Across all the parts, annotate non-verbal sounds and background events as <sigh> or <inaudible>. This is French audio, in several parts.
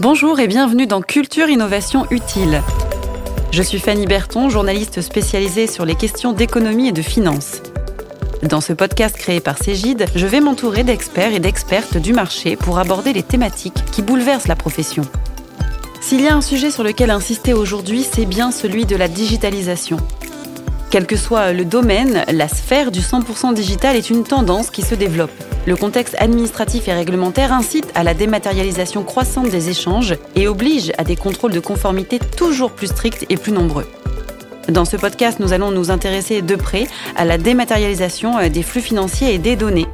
Bonjour et bienvenue dans Culture Innovation Utile. Je suis Fanny Berton, journaliste spécialisée sur les questions d'économie et de finance. Dans ce podcast créé par Cégide, je vais m'entourer d'experts et d'expertes du marché pour aborder les thématiques qui bouleversent la profession. S'il y a un sujet sur lequel insister aujourd'hui, c'est bien celui de la digitalisation. Quel que soit le domaine, la sphère du 100% digital est une tendance qui se développe. Le contexte administratif et réglementaire incite à la dématérialisation croissante des échanges et oblige à des contrôles de conformité toujours plus stricts et plus nombreux. Dans ce podcast, nous allons nous intéresser de près à la dématérialisation euh, des flux financiers et des données.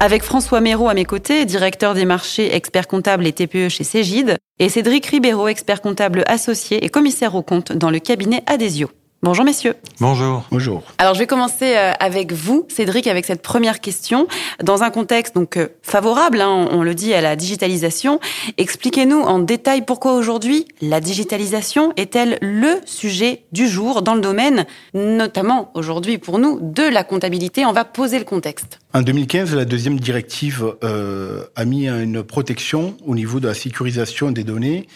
Avec François Méraud à mes côtés, directeur des marchés, expert comptable et TPE chez Cégide, et Cédric Ribeiro, expert comptable associé et commissaire aux comptes dans le cabinet Adesio. Bonjour messieurs. Bonjour. Bonjour. Alors je vais commencer euh, avec vous, Cédric, avec cette première question. Dans un contexte donc euh, favorable, hein, on le dit, à la digitalisation, expliquez-nous en détail pourquoi aujourd'hui la digitalisation est-elle le sujet du jour dans le domaine, notamment aujourd'hui pour nous, de la comptabilité. On va poser le contexte. En 2015, la deuxième directive euh, a mis une protection au niveau de la sécurisation des données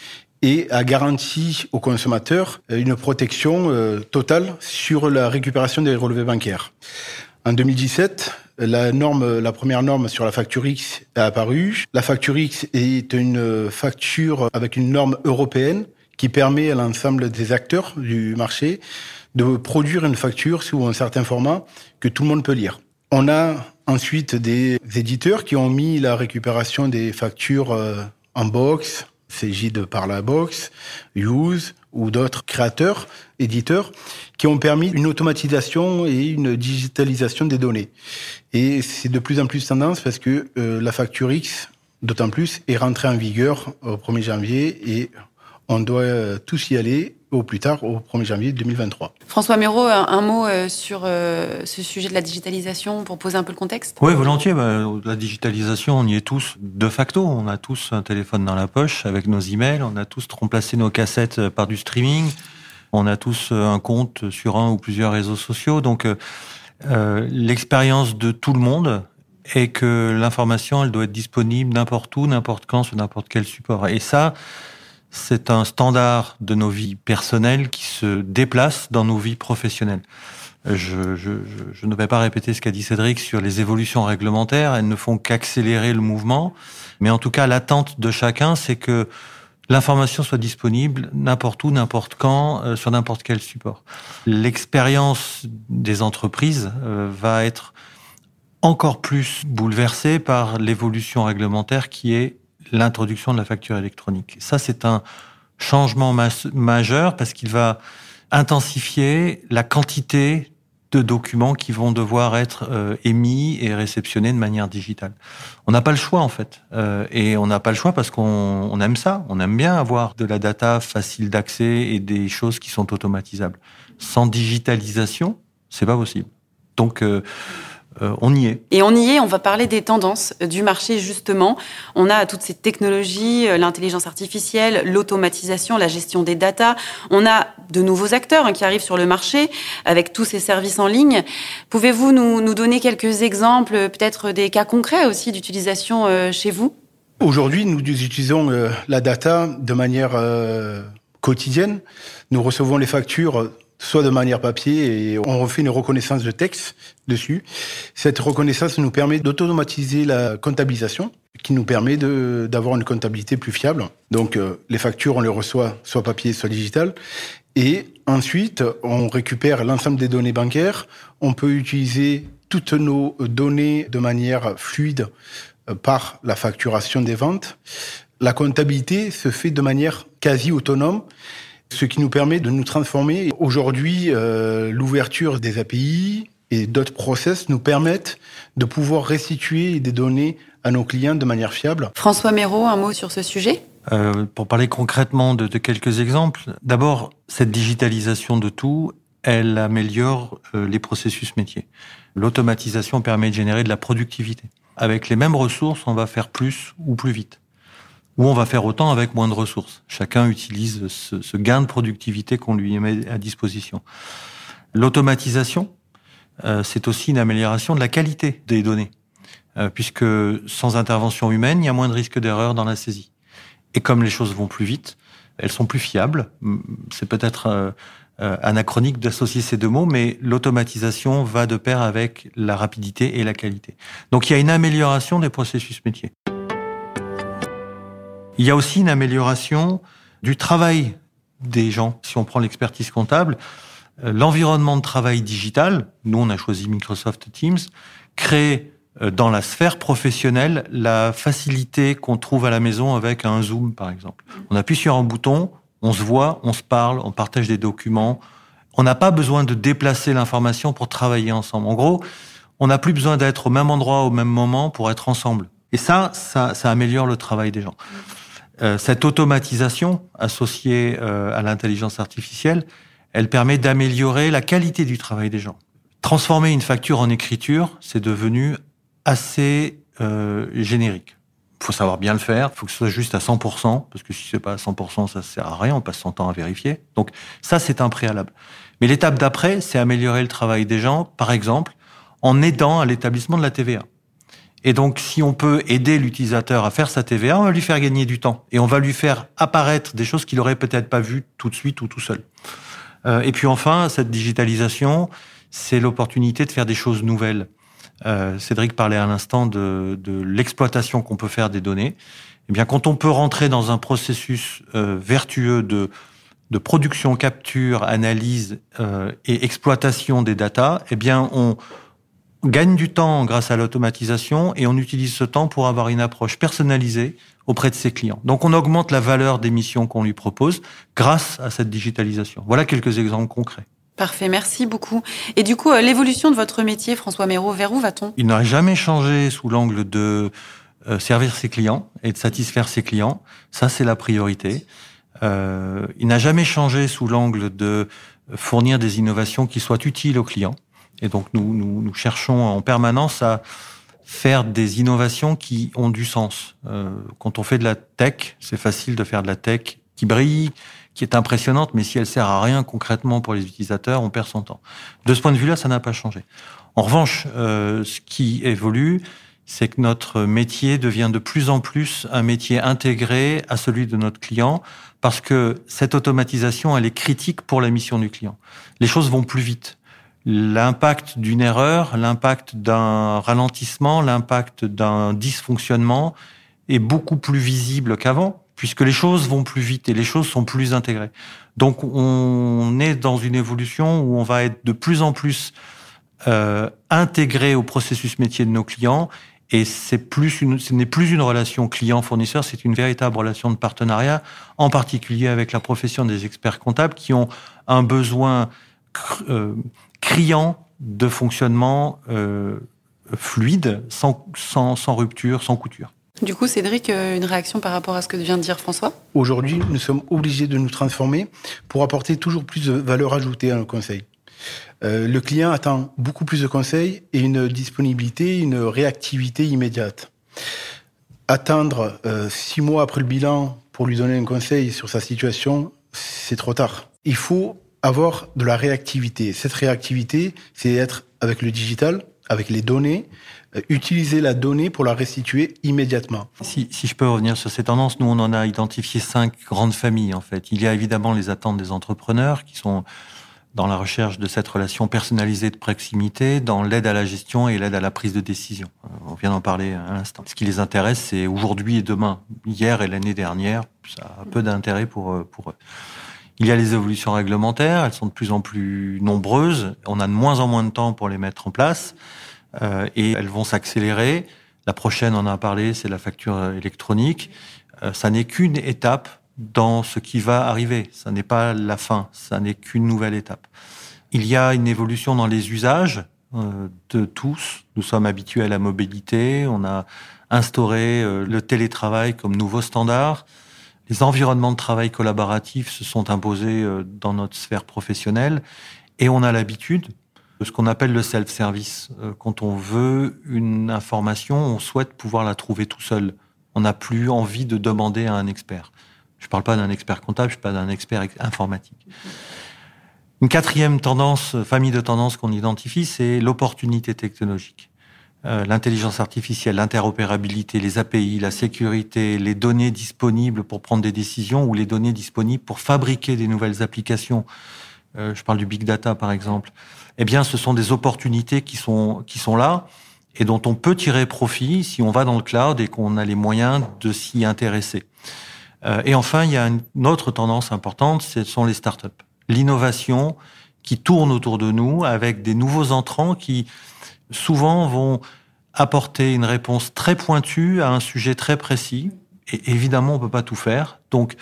et a garanti aux consommateurs euh, une protection euh, totale sur la récupération des relevés bancaires. En 2017, la norme, la première norme sur la facture X est apparue. La facture X est une facture avec une norme européenne qui permet à l'ensemble des acteurs du marché de produire une facture sous un certain format que tout le monde peut lire. On a ensuite des éditeurs qui ont mis la récupération des factures euh, en box, Cégide par la box, Use ou d'autres créateurs, éditeurs, qui ont permis une automatisation et une digitalisation des données. Et c'est de plus en plus tendance parce que euh, la facture X, d'autant plus, est rentrée en vigueur au 1er janvier et on doit euh, tous y aller au plus tard, au 1er janvier 2023. François Méraud, un, mot euh, sur euh, ce sujet de la digitalisation pour poser un peu le contexte? Oui, volontiers. Bah, la digitalisation, on y est tous de facto. On a tous un téléphone dans la poche avec nos emails, on a tous remplacé nos cassettes par du streaming, on a tous un compte sur un ou plusieurs réseaux sociaux. Donc, l'expérience de tout le monde est que l'information, elle doit être disponible n'importe où, n'importe quand, sur n'importe quel support. Et ça, c'est un standard de nos vies personnelles qui se déplace dans nos vies professionnelles. Je, je, je ne vais pas répéter ce qu'a dit Cédric sur les évolutions réglementaires, elles ne font qu'accélérer le mouvement, mais en tout cas l'attente de chacun, c'est que l'information soit disponible n'importe où, n'importe quand, euh, sur n'importe quel support. L'expérience des entreprises euh, va être encore plus bouleversée par l'évolution réglementaire qui est l'introduction de la facture électronique. Ça, c'est un changement majeur parce qu'il va intensifier la quantité de documents qui vont devoir être euh, émis et réceptionnés de manière digitale. On n'a pas le choix en fait, euh, et on n'a pas le choix parce qu'on aime ça. On aime bien avoir de la data facile d'accès et des choses qui sont automatisables. Sans digitalisation, c'est pas possible. Donc euh, euh, on y est. Et on y est, on va parler des tendances du marché justement. On a toutes ces technologies, euh, l'intelligence artificielle, l'automatisation, la gestion des datas. On a de nouveaux acteurs hein, qui arrivent sur le marché avec tous ces services en ligne. Pouvez-vous nous, donner quelques exemples, peut-être des cas concrets aussi d'utilisation euh, chez vous? Aujourd'hui, nous utilisons la data de manière quotidienne. Nous recevons les factures soit de manière papier et on refait une reconnaissance de texte dessus. Cette reconnaissance nous permet d'automatiser la comptabilisation qui nous permet d'avoir une comptabilité plus fiable. Donc euh, les factures, on les reçoit soit papier, soit digital. Et ensuite, on récupère l'ensemble des données bancaires. On peut utiliser toutes nos données de manière fluide euh, par la facturation des ventes. La comptabilité se fait de manière quasi autonome ce qui nous permet de nous transformer. Aujourd'hui, euh, l'ouverture des API et d'autres process nous permettent de pouvoir restituer des données à nos clients de manière fiable. François Méraud, un mot sur ce sujet? Euh, Pour parler concrètement de, de quelques exemples, d'abord, cette digitalisation de tout, elle améliore euh, les processus métiers. L'automatisation permet de générer de la productivité. Avec les mêmes ressources, on va faire plus ou plus vite ou on va faire autant avec moins de ressources. Chacun utilise ce, gain de productivité qu'on lui met à disposition. L'automatisation, euh, c'est aussi une amélioration de la qualité des données, euh, puisque sans intervention humaine, il y a moins de risques d'erreur dans la saisie. Et comme les choses vont plus vite, elles sont plus fiables. C'est peut-être euh, anachronique d'associer ces deux mots, mais l'automatisation va de pair avec la rapidité et la qualité. Donc il y a une amélioration des processus métiers. Il y a aussi une amélioration du travail des gens. Si on prend l'expertise comptable, euh, l'environnement de travail digital, nous on a choisi Microsoft Teams, crée euh, dans la sphère professionnelle la facilité qu'on trouve à la maison avec un Zoom par exemple. On appuie sur un bouton, on se voit, on se parle, on partage des documents. On n'a pas besoin de déplacer l'information pour travailler ensemble. En gros, on n'a plus besoin d'être au même endroit au même moment pour être ensemble. Et ça, ça, ça améliore le travail des gens. Euh, cette automatisation associée euh, à l'intelligence artificielle, elle permet d'améliorer la qualité du travail des gens. Transformer une facture en écriture, c'est devenu assez euh, générique. Il faut savoir bien le faire, il faut que ce soit juste à 100%, parce que si c'est pas à 100%, ça sert à rien, on passe son temps à vérifier. Donc ça, c'est un préalable. Mais l'étape d'après, c'est améliorer le travail des gens, par exemple, en aidant à l'établissement de la TVA. Et donc, si on peut aider l'utilisateur à faire sa TVA, on va lui faire gagner du temps et on va lui faire apparaître des choses qu'il aurait peut-être pas vues tout de suite ou tout seul. Euh, et puis enfin, cette digitalisation, c'est l'opportunité de faire des choses nouvelles. Euh, Cédric parlait à l'instant de, de l'exploitation qu'on peut faire des données. Eh bien, quand on peut rentrer dans un processus euh, vertueux de, de production, capture, analyse euh, et exploitation des datas, eh bien, on, gagne du temps grâce à l'automatisation et on utilise ce temps pour avoir une approche personnalisée auprès de ses clients. Donc on augmente la valeur des missions qu'on lui propose grâce à cette digitalisation. Voilà quelques exemples concrets. Parfait, merci beaucoup. Et du coup, euh, l'évolution de votre métier, François Méraud, vers où va-t-on? Il n'a jamais changé sous l'angle de euh, servir ses clients et de satisfaire ses clients. Ça, c'est la priorité. Euh, il n'a jamais changé sous l'angle de fournir des innovations qui soient utiles aux clients. Et donc nous, cherchons en permanence à faire des innovations qui ont du sens. Euh, quand on fait de la tech, c'est facile de faire de la tech qui brille, qui est impressionnante, mais si elle sert à rien concrètement pour les utilisateurs, on perd son temps. De ce point de vue-là, ça n'a pas changé. En revanche, euh, ce qui évolue, c'est que notre métier devient de plus en plus un métier intégré à celui de notre client, parce que cette automatisation, elle est critique pour la mission du client. Les choses vont plus vite l'impact d'une erreur, l'impact d'un ralentissement, l'impact d'un dysfonctionnement est beaucoup plus visible qu'avant, puisque les choses vont plus vite et les choses sont plus intégrées. Donc on est dans une évolution où on va être de plus en plus euh, intégré au processus métier de nos clients et c'est plus une, ce n'est plus une relation client-fournisseur, c'est une véritable relation de partenariat, en particulier avec la profession des experts comptables qui ont un besoin euh, criant de fonctionnement euh, fluide, sans, sans, sans rupture, sans couture. Du coup, Cédric, euh, une réaction par rapport à ce que vient de dire François? Aujourd'hui, nous sommes obligés de nous transformer pour apporter toujours plus de valeur ajoutée à nos conseils. Euh, le client attend beaucoup plus de conseils et une disponibilité, une réactivité immédiate. Attendre euh, six mois après le bilan pour lui donner un conseil sur sa situation, c'est trop tard. Il faut avoir de la réactivité. Cette réactivité, c'est être avec le digital, avec les données, euh, utiliser la donnée pour la restituer immédiatement. Si, si, je peux revenir sur ces tendances, nous on en a identifié cinq grandes familles en fait. Il y a évidemment les attentes des entrepreneurs qui sont dans la recherche de cette relation personnalisée de proximité, dans l'aide à la gestion et l'aide à la prise de décision. Euh, on vient d'en parler à l'instant. Ce qui les intéresse, c'est aujourd'hui et demain. Hier et l'année dernière, ça a peu d'intérêt pour, euh, pour eux. Il y a les évolutions réglementaires, elles sont de plus en plus nombreuses, on a de moins en moins de temps pour les mettre en place, euh, et elles vont s'accélérer. La prochaine, on en a parlé, c'est la facture électronique. Euh, ça n'est qu'une étape dans ce qui va arriver, ça n'est pas la fin, ça n'est qu'une nouvelle étape. Il y a une évolution dans les usages euh, de tous. Nous sommes habitués à la mobilité, on a instauré euh, le télétravail comme nouveau standard les environnements de travail collaboratifs se sont imposés euh, dans notre sphère professionnelle et on a l'habitude de ce qu'on appelle le self-service. Euh, quand on veut une information, on souhaite pouvoir la trouver tout seul. On n'a plus envie de demander à un expert. Je ne parle pas d'un expert comptable, je parle d'un expert informatique. Une quatrième tendance, famille de tendances qu'on identifie, c'est l'opportunité technologique. Euh, l'intelligence artificielle, l'interopérabilité, les API, la sécurité, les données disponibles pour prendre des décisions ou les données disponibles pour fabriquer des nouvelles applications. Euh, je parle du big data par exemple. Eh bien, ce sont des opportunités qui sont qui sont là et dont on peut tirer profit si on va dans le cloud et qu'on a les moyens de s'y intéresser. Euh, et enfin, il y a une autre tendance importante, ce sont les startups. L'innovation qui tourne autour de nous avec des nouveaux entrants qui souvent vont apporter une réponse très pointue à un sujet très précis. Et évidemment, on peut pas tout faire. Donc,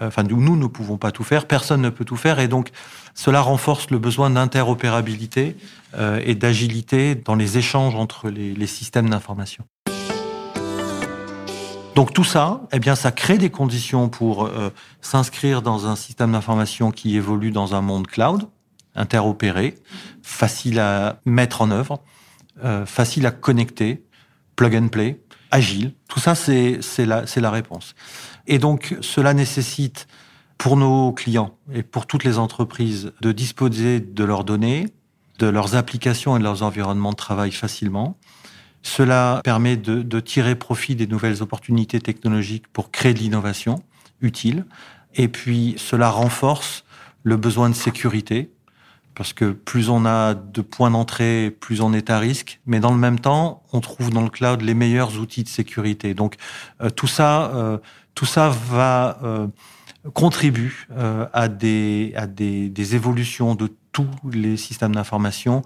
euh, enfin, nous ne pouvons pas tout faire. Personne ne peut tout faire. Et donc, cela renforce le besoin d'interopérabilité euh, et d'agilité dans les échanges entre les, les systèmes d'information. Donc tout ça, eh bien, ça crée des conditions pour euh, s'inscrire dans un système d'information qui évolue dans un monde cloud, interopéré, facile à mettre en œuvre, euh, facile à connecter, plug and play, agile. Tout ça, c'est la, la réponse. Et donc, cela nécessite pour nos clients et pour toutes les entreprises de disposer de leurs données, de leurs applications et de leurs environnements de travail facilement, cela permet de, de, tirer profit des nouvelles opportunités technologiques pour créer de l'innovation utile. Et puis, cela renforce le besoin de sécurité, parce que plus on a de points d'entrée, plus on est à risque. Mais dans le même temps, on trouve dans le cloud les meilleurs outils de sécurité. Donc, euh, tout ça, euh, tout ça va euh, euh, à, des, à des, des évolutions de tous les systèmes d'information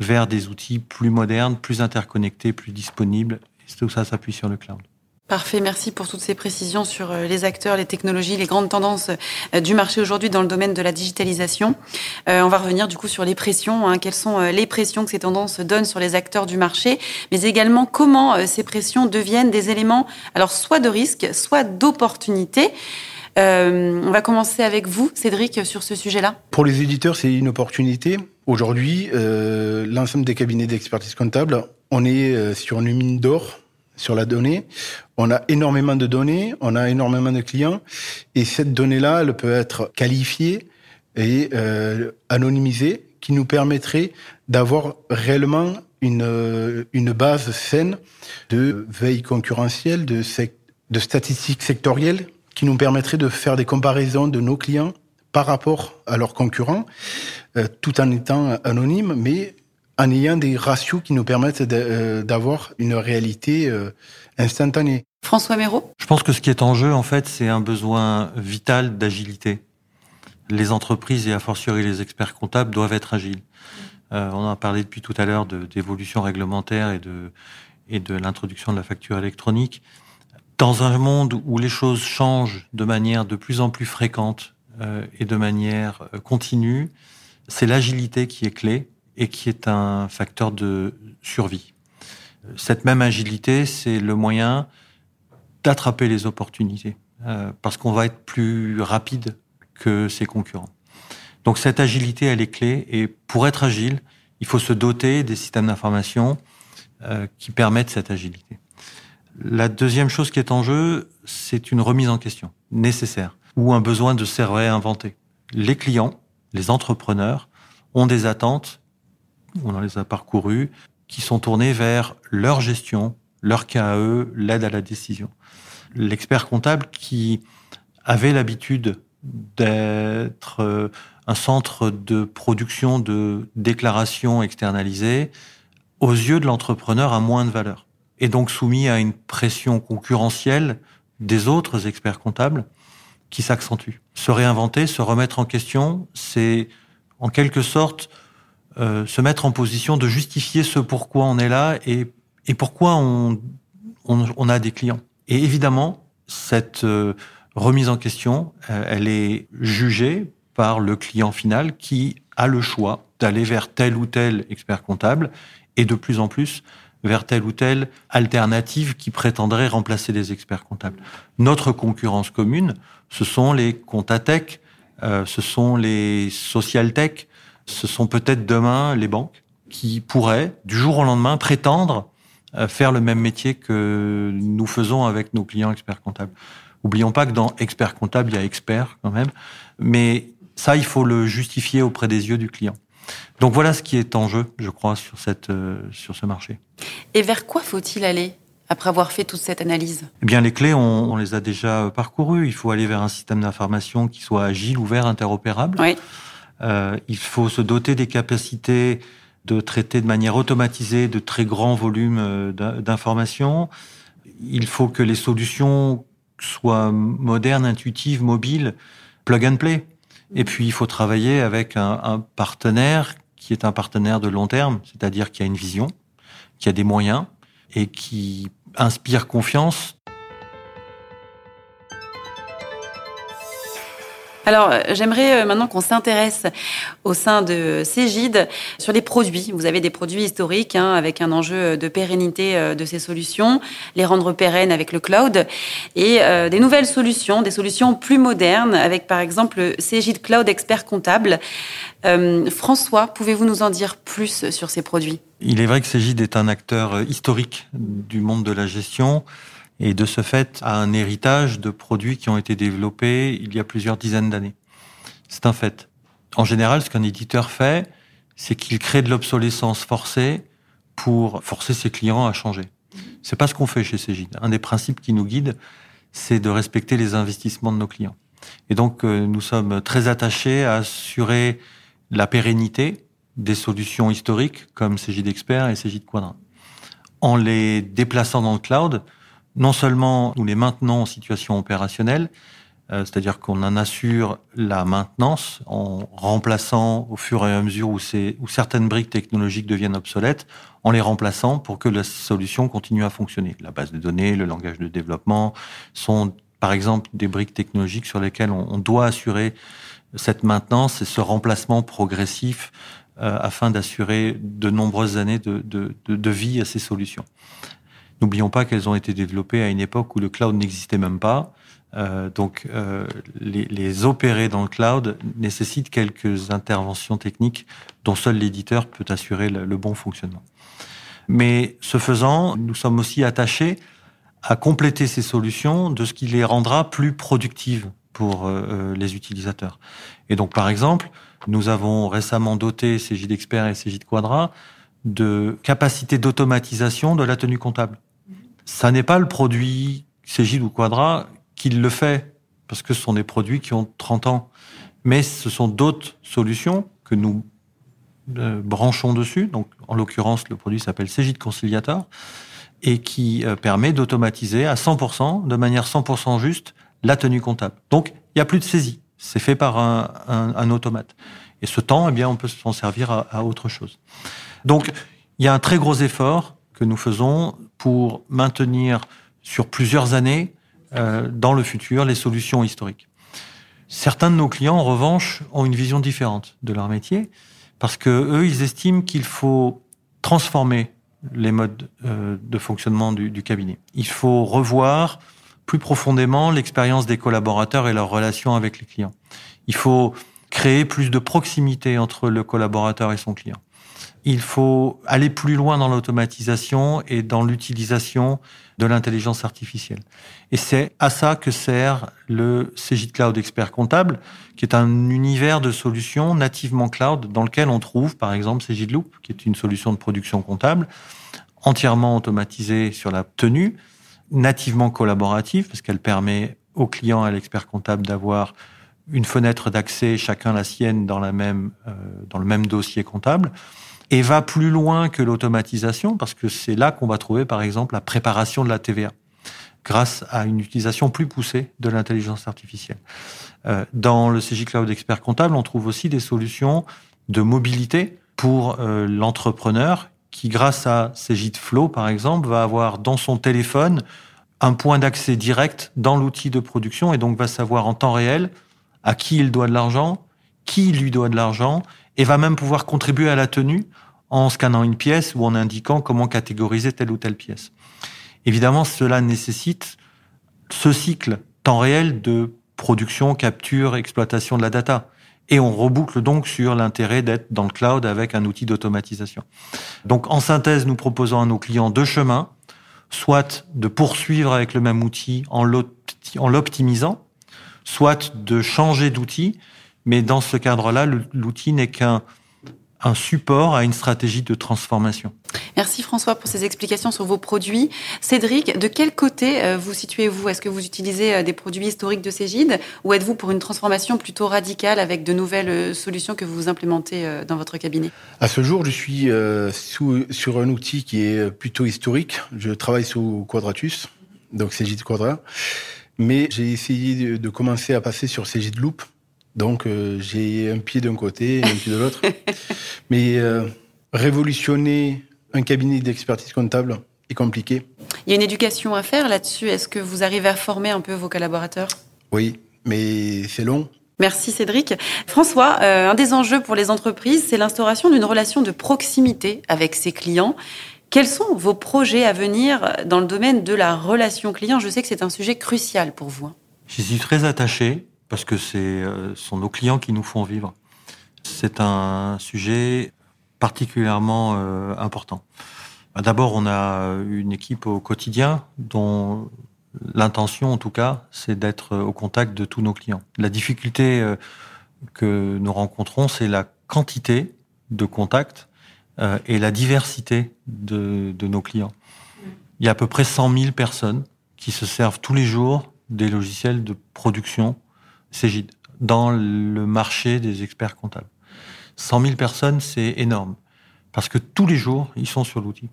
vers des outils plus modernes, plus interconnectés, plus disponibles. Et tout ça s'appuie sur le cloud. Parfait, merci pour toutes ces précisions sur euh, les acteurs, les technologies, les grandes tendances euh, du marché aujourd'hui dans le domaine de la digitalisation. Euh, on va revenir du coup sur les pressions, hein. quelles sont les pressions que ces tendances donnent sur les acteurs du marché, mais également comment ces pressions deviennent des éléments, alors soit de risque, soit d'opportunité. On va commencer avec vous, Cédric, sur ce sujet-là. Pour les éditeurs, c'est une opportunité. Aujourd'hui, l'ensemble des cabinets d'expertise comptable, on est sur une mine d'or sur la donnée. On a énormément de données, on a énormément de clients, et cette donnée-là, elle peut être qualifiée et euh, anonymisée, qui nous permettrait d'avoir réellement une, une base saine de veille concurrentielle, de, de statistiques sectorielles qui nous permettrait de faire des comparaisons de nos clients par rapport à leurs concurrents, euh, tout en étant anonymes, mais en ayant des ratios qui nous permettent euh, d'avoir une réalité euh, instantanée. François Méraud? Je pense que ce qui est en jeu, en fait, c'est un besoin vital d'agilité. Les entreprises et a fortiori les experts comptables doivent être agiles. Euh, on a parlé depuis tout à l'heure d'évolution réglementaire et de, et de l'introduction de la facture électronique. Dans un monde où les choses changent de manière de plus en plus fréquente euh, et de manière euh, continue, c'est l'agilité qui est clé et qui est un facteur de survie. Cette même agilité, c'est le moyen d'attraper les opportunités, euh, parce qu'on va être plus rapide que ses concurrents. Donc cette agilité, elle est clé, et pour être agile, il faut se doter des systèmes d'information euh, qui permettent cette agilité. La deuxième chose qui est en jeu, c'est une remise en question nécessaire ou un besoin de se réinventer. Les clients, les entrepreneurs ont des attentes, on les a parcourues, qui sont tournées vers leur gestion, leur KAE, l'aide à la décision. L'expert comptable qui avait l'habitude d'être euh, un centre de production de déclarations externalisées, aux yeux de l'entrepreneur, a moins de valeur est donc soumis à une pression concurrentielle des autres experts comptables qui s'accentue. Se réinventer, se remettre en question, c'est en quelque sorte euh, se mettre en position de justifier ce pourquoi on est là et, et pourquoi on, on, on, a des clients. Et évidemment, cette euh, remise en question, euh, elle est jugée par le client final qui a le choix d'aller vers tel ou tel expert comptable et de plus en plus vers telle ou telle alternative qui prétendrait remplacer les experts comptables. Notre concurrence commune, ce sont les comptatech, euh, ce sont les social tech, ce sont peut-être demain les banques qui pourraient, du jour au lendemain, prétendre euh, faire le même métier que nous faisons avec nos clients experts comptables. Oublions pas que dans expert comptable, il y a expert quand même, mais ça, il faut le justifier auprès des yeux du client. Donc voilà ce qui est en jeu, je crois, sur, cette, sur ce marché. Et vers quoi faut-il aller après avoir fait toute cette analyse? Eh bien, les clés, on, on les a déjà parcourues. Il faut aller vers un système d'information qui soit agile, ouvert, interopérable. Oui. Euh, il faut se doter des capacités de traiter de manière automatisée de très grands volumes euh, d'informations. Il faut que les solutions soient modernes, intuitives, mobiles, plug and play. Et puis, il faut travailler avec un, un partenaire qui est un partenaire de long terme, c'est-à-dire qui a une vision, qui a des moyens et qui inspire confiance Alors, euh, j'aimerais euh, maintenant qu'on s'intéresse au sein de Cégide sur les produits. Vous avez des produits historiques hein, avec un enjeu de pérennité euh, de ces solutions, les rendre pérennes avec le cloud et des nouvelles solutions, des solutions plus modernes avec par exemple le Cégide Cloud Expert Comptable. François, pouvez-vous nous en dire plus sur ces produits? Il est vrai que Cégide est un acteur historique du monde de la gestion et de ce fait a un héritage de produits qui ont été développés il y a plusieurs dizaines d'années. C'est un fait. En général, ce qu'un éditeur fait, c'est qu'il crée de l'obsolescence forcée pour forcer ses clients à changer. C'est pas ce qu'on fait chez Cégide. Un des principes qui nous guide, c'est de respecter les investissements de nos clients. Et donc, euh, nous sommes très attachés à assurer la pérennité des solutions historiques comme Cégide Expert et Cégide Quadrin. En les déplaçant dans le cloud, non seulement nous les maintenons en situation opérationnelle, euh, c'est-à-dire qu'on en assure la maintenance en remplaçant au fur et à mesure où, certaines briques technologiques deviennent obsolètes, en les remplaçant pour que la solution continue à fonctionner. La base de données, le langage de développement sont par exemple des briques technologiques sur lesquelles on, doit assurer cette maintenance et ce remplacement progressif euh, afin d'assurer de nombreuses années de vie à ces solutions. N'oublions pas qu'elles ont été développées à une époque où le cloud n'existait même pas. Euh, donc, euh, les, les, opérer dans le cloud nécessitent quelques interventions techniques dont seul l'éditeur peut assurer le, bon fonctionnement. Mais ce faisant, nous sommes aussi attachés à compléter ces solutions de ce qui les rendra plus productives pour euh les utilisateurs. Et donc, par exemple, nous avons récemment doté CJ d'Expert et CJ de Quadra de capacités d'automatisation de la tenue comptable ça n'est pas le produit Cégide ou Quadra qui le fait, parce que ce sont des produits qui ont 30 ans. Mais ce sont d'autres solutions que nous euh, branchons dessus. Donc, en l'occurrence, le produit s'appelle Cégide Conciliator et qui euh, permet d'automatiser à 100%, de manière 100% juste, la tenue comptable. Donc, il n'y a plus de saisie. C'est fait par un, automate. Et ce temps, eh bien, on peut s'en servir à autre chose. Donc, il y a un très gros effort que nous faisons pour maintenir sur plusieurs années euh, dans le futur les solutions historiques. Certains de nos clients, en revanche, ont une vision différente de leur métier parce que eux, ils estiment qu'il faut transformer les modes euh, de fonctionnement du, du, cabinet. Il faut revoir plus profondément l'expérience des collaborateurs et leur relation avec les clients. Il faut créer plus de proximité entre le collaborateur et son client il faut aller plus loin dans l'automatisation et dans l'utilisation de l'intelligence artificielle. Et c'est à ça que sert le CJ Cloud Expert Comptable, qui est un univers de solutions nativement cloud dans lequel on trouve, par exemple, CJ Loop, qui est une solution de production comptable entièrement automatisée sur la tenue, nativement collaborative, parce qu'elle permet au client et à l'expert comptable d'avoir une fenêtre d'accès, chacun la sienne, dans, la même, euh, dans le même dossier comptable et va plus loin que l'automatisation, parce que c'est là qu'on va trouver, par exemple, la préparation de la TVA, grâce à une utilisation plus poussée de l'intelligence artificielle. Euh, dans le CJ Cloud Expert Comptable, on trouve aussi des solutions de mobilité pour euh, l'entrepreneur qui, grâce à CJ Flow, par exemple, va avoir dans son téléphone un point d'accès direct dans l'outil de production et donc va savoir en temps réel à qui il doit de l'argent, qui lui doit de l'argent et va même pouvoir contribuer à la tenue en scannant une pièce ou en indiquant comment catégoriser telle ou telle pièce. Évidemment, cela nécessite ce cycle temps réel de production, capture, exploitation de la data. Et on reboucle donc sur l'intérêt d'être dans le cloud avec un outil d'automatisation. Donc, en synthèse, nous proposons à nos clients deux chemins, soit de poursuivre avec le même outil en l'optimisant, soit de changer d'outil mais dans ce cadre-là, l'outil n'est qu'un un support à une stratégie de transformation. Merci François pour ces explications sur vos produits. Cédric, de quel côté euh, vous situez-vous? Est-ce que vous utilisez euh, des produits historiques de Cégide ou êtes-vous pour une transformation plutôt radicale avec de nouvelles euh, solutions que vous implémentez dans votre cabinet? À ce jour, je suis sur un outil qui est plutôt historique. Je travaille sous Quadratus, donc Cégide Quadra. Mais j'ai essayé de commencer à passer sur Cégide Loop. Donc j'ai un pied d'un côté et un pied de l'autre. <laughs> Mais révolutionner un cabinet d'expertise comptable est compliqué. Il y a une éducation à faire là-dessus. Est-ce que vous arrivez à former un peu vos collaborateurs? Oui, mais c'est long. Merci Cédric. François, euh, un des enjeux pour les entreprises, c'est l'instauration d'une relation de proximité avec ses clients. Quels sont vos projets à venir dans le domaine de la relation client? Je sais que c'est un sujet crucial pour vous. Hein. J'y suis très attaché parce que ce euh, sont nos clients qui nous font vivre. C'est un sujet particulièrement euh, important. Bah, d'abord, on a une équipe au quotidien dont l'intention, en tout cas, c'est d'être au contact de tous nos clients. La difficulté euh, que nous rencontrons, c'est la quantité de contacts euh, et la diversité de, de, nos clients. Il y a à peu près 100 000 personnes qui se servent tous les jours des logiciels de production Cégide dans le marché des experts comptables. 100 000 personnes, c'est énorme. Parce que tous les jours, ils sont sur l'outil.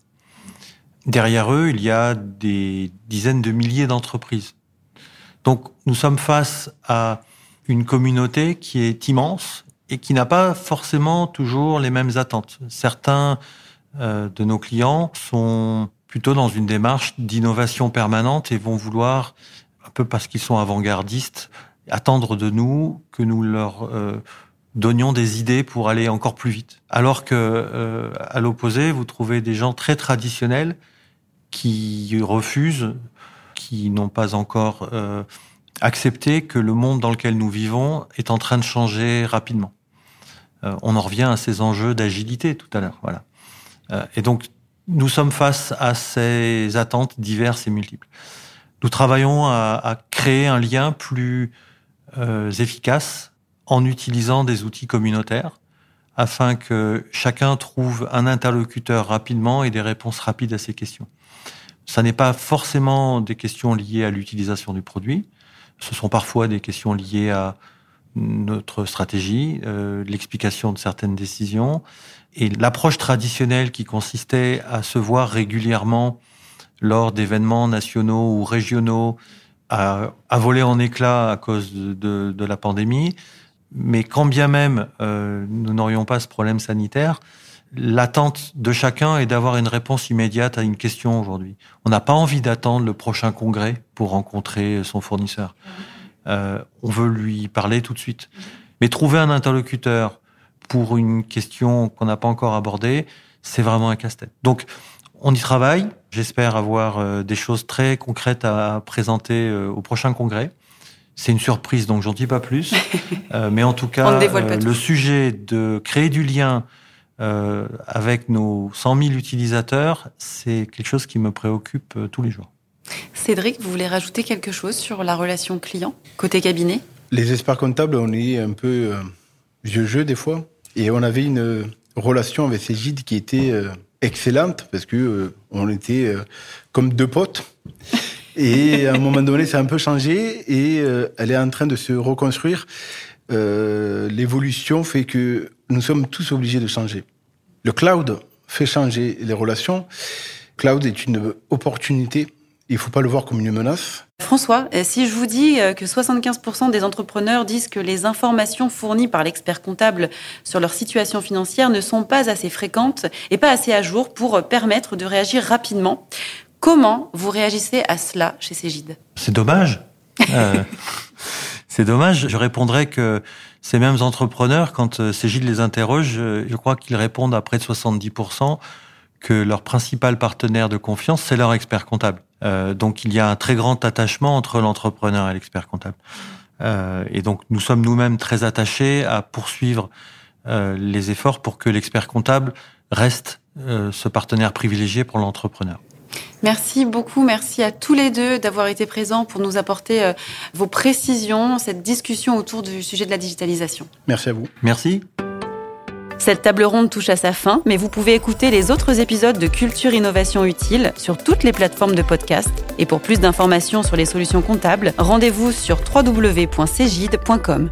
Derrière eux, il y a des dizaines de milliers d'entreprises. Donc, nous sommes face à une communauté qui est immense et qui n'a pas forcément toujours les mêmes attentes. Certains euh, de nos clients sont plutôt dans une démarche d'innovation permanente et vont vouloir, un peu parce qu'ils sont avant-gardistes, attendre de nous que nous leur euh, donnions des idées pour aller encore plus vite. Alors que, euh, à l'opposé, vous trouvez des gens très traditionnels qui refusent, qui n'ont pas encore euh, accepté que le monde dans lequel nous vivons est en train de changer rapidement. Euh, on en revient à ces enjeux d'agilité tout à l'heure. Voilà. Euh, et donc, nous sommes face à ces attentes diverses et multiples. Nous travaillons à, à créer un lien plus euh, efficace en utilisant des outils communautaires afin que chacun trouve un interlocuteur rapidement et des réponses rapides à ses questions. Ça n'est pas forcément des questions liées à l'utilisation du produit, ce sont parfois des questions liées à notre stratégie, euh, l'explication de certaines décisions et l'approche traditionnelle qui consistait à se voir régulièrement lors d'événements nationaux ou régionaux à, à, voler en éclats à cause de, de, de la pandémie mais quand bien même euh, nous n'aurions pas ce problème sanitaire, l'attente de chacun est d'avoir une réponse immédiate à une question aujourd'hui. On n'a pas envie d'attendre le prochain congrès pour rencontrer son fournisseur. Euh, on veut lui parler tout de suite. Mais trouver un interlocuteur pour une question qu'on n'a pas encore abordée, c'est vraiment un casse-tête. Donc, on y travaille. J'espère avoir euh, des choses très concrètes à présenter euh, au prochain congrès. C'est une surprise, donc j'en dis pas plus. <laughs> euh, mais en tout cas, euh, le sujet de créer du lien euh, avec nos 100 000 utilisateurs, c'est quelque chose qui me préoccupe tous les jours. Cédric, vous voulez rajouter quelque chose sur la relation client côté cabinet? Les experts comptables, on est un peu vieux jeu des fois, et on avait une relation avec ces guides qui était excellente parce que on était comme deux potes. Et à un moment donné, ça a un peu changé et euh, elle est en train de se reconstruire. Euh, L'évolution fait que nous sommes tous obligés de changer. Le cloud fait changer les relations. Cloud est une opportunité. Il ne faut pas le voir comme une menace. François, euh, si je vous dis euh, que 75% des entrepreneurs disent que les informations fournies par l'expert comptable sur leur situation financière ne sont pas assez fréquentes et pas assez à jour pour permettre de réagir rapidement, Comment vous réagissez à cela chez Cégide? C'est dommage. euh, <laughs> c'est dommage. Je répondrais que ces mêmes entrepreneurs, quand euh, Cégide les interroge, euh, je crois qu'ils répondent à près de 70% que leur principal partenaire de confiance, c'est leur expert comptable. Euh, donc il y a un très grand attachement entre l'entrepreneur et l'expert comptable. Euh, et donc nous sommes nous-mêmes très attachés à poursuivre euh, les efforts pour que l'expert comptable reste ce partenaire privilégié pour l'entrepreneur. Merci beaucoup, merci à tous les deux d'avoir été présents pour nous apporter euh, vos précisions, cette discussion autour du sujet de la digitalisation. Merci à vous. Merci. Cette table ronde touche à sa fin, mais vous pouvez écouter les autres épisodes de Culture Innovation Utile sur toutes les plateformes de podcast. Et pour plus d'informations sur les solutions comptables, rendez-vous sur www.cgid.com.